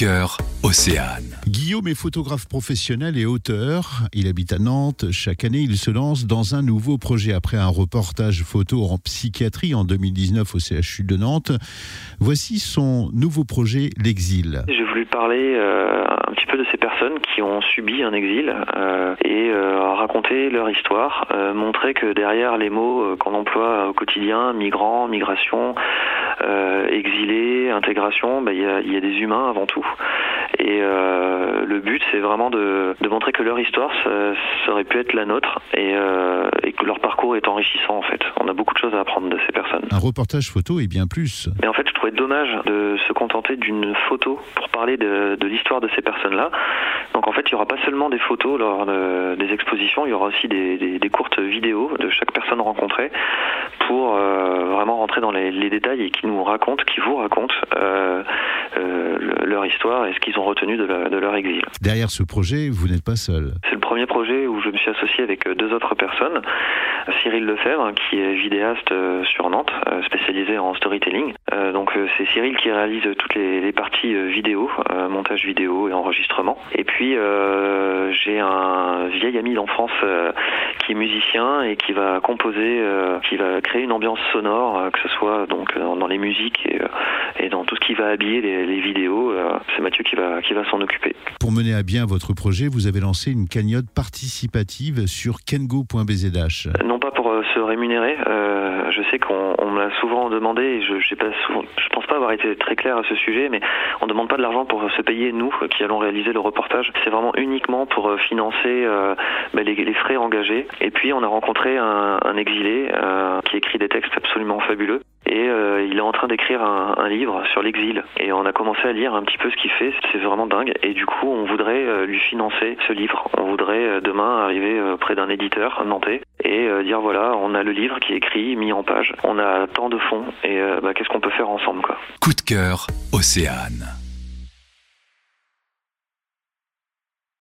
cœur, Océane. Guillaume est photographe professionnel et auteur. Il habite à Nantes. Chaque année, il se lance dans un nouveau projet après un reportage photo en psychiatrie en 2019 au CHU de Nantes. Voici son nouveau projet, L'Exil. J'ai voulu parler euh, un petit peu de ces personnes qui ont subi un exil euh, et euh, raconter leur histoire, euh, montrer que derrière les mots euh, qu'on emploie au quotidien, migrants, migration, euh, exilé, intégration, bah, il y, a, des humains avant tout. Et euh, le but, c'est vraiment de, de, montrer que leur histoire, ça, ça, aurait pu être la nôtre et, euh, et, que leur parcours est enrichissant en fait. On a beaucoup de choses à apprendre de ces personnes. Un reportage photo et bien plus. Mais en fait, je trouvais dommage de se contenter d'une photo pour parler de, de l'histoire de ces personnes-là. Donc en fait, il n'y aura pas seulement des photos lors de, des expositions, il y aura aussi des, des, des, courtes vidéos de chaque personne rencontrée pour euh, vraiment rentrer dans les, les, détails et qui nous racontent, qui vous racontent euh, euh, leur histoire et ce qu'ils ont retenu de, la, de, leur exil. Derrière ce projet, vous n'êtes pas seul. C'est le premier projet où je me suis associé avec deux autres personnes. Cyril Lefebvre, qui est vidéaste sur Nantes, spécialisé en storytelling. Donc c'est Cyril qui réalise toutes les, les parties vidéo, montage vidéo et enregistrement. Et puis j'ai un vieil ami d'enfance qui est musicien et qui va composer, qui va créer une ambiance sonore, que ce soit donc dans les musiques et, et dans tout ce qui va habiller les, les vidéos. C'est Mathieu qui va qui va s'en occuper. Pour mener à bien votre projet, vous avez lancé une cagnotte participative sur kengo.bzh. Non pas pour se rémunérer. Euh, sais qu'on me l'a souvent demandé et je ne pas je pense pas avoir été très clair à ce sujet, mais on demande pas de l'argent pour se payer nous qui allons réaliser le reportage. C'est vraiment uniquement pour financer euh, bah, les, frais engagés. Et puis on a rencontré un, exilé euh, qui écrit des textes absolument fabuleux et euh, il est en train d'écrire un, un, livre sur l'exil. Et on a commencé à lire un petit peu ce qu'il fait. C'est vraiment dingue. Et du coup on voudrait euh, lui financer ce livre. On voudrait euh, demain arriver près d'un éditeur nantais et dire voilà on a le livre qui est écrit mis en page. On a tant de fonds et bah, qu'est-ce qu'on peut faire ensemble quoi. Coup de cœur Océane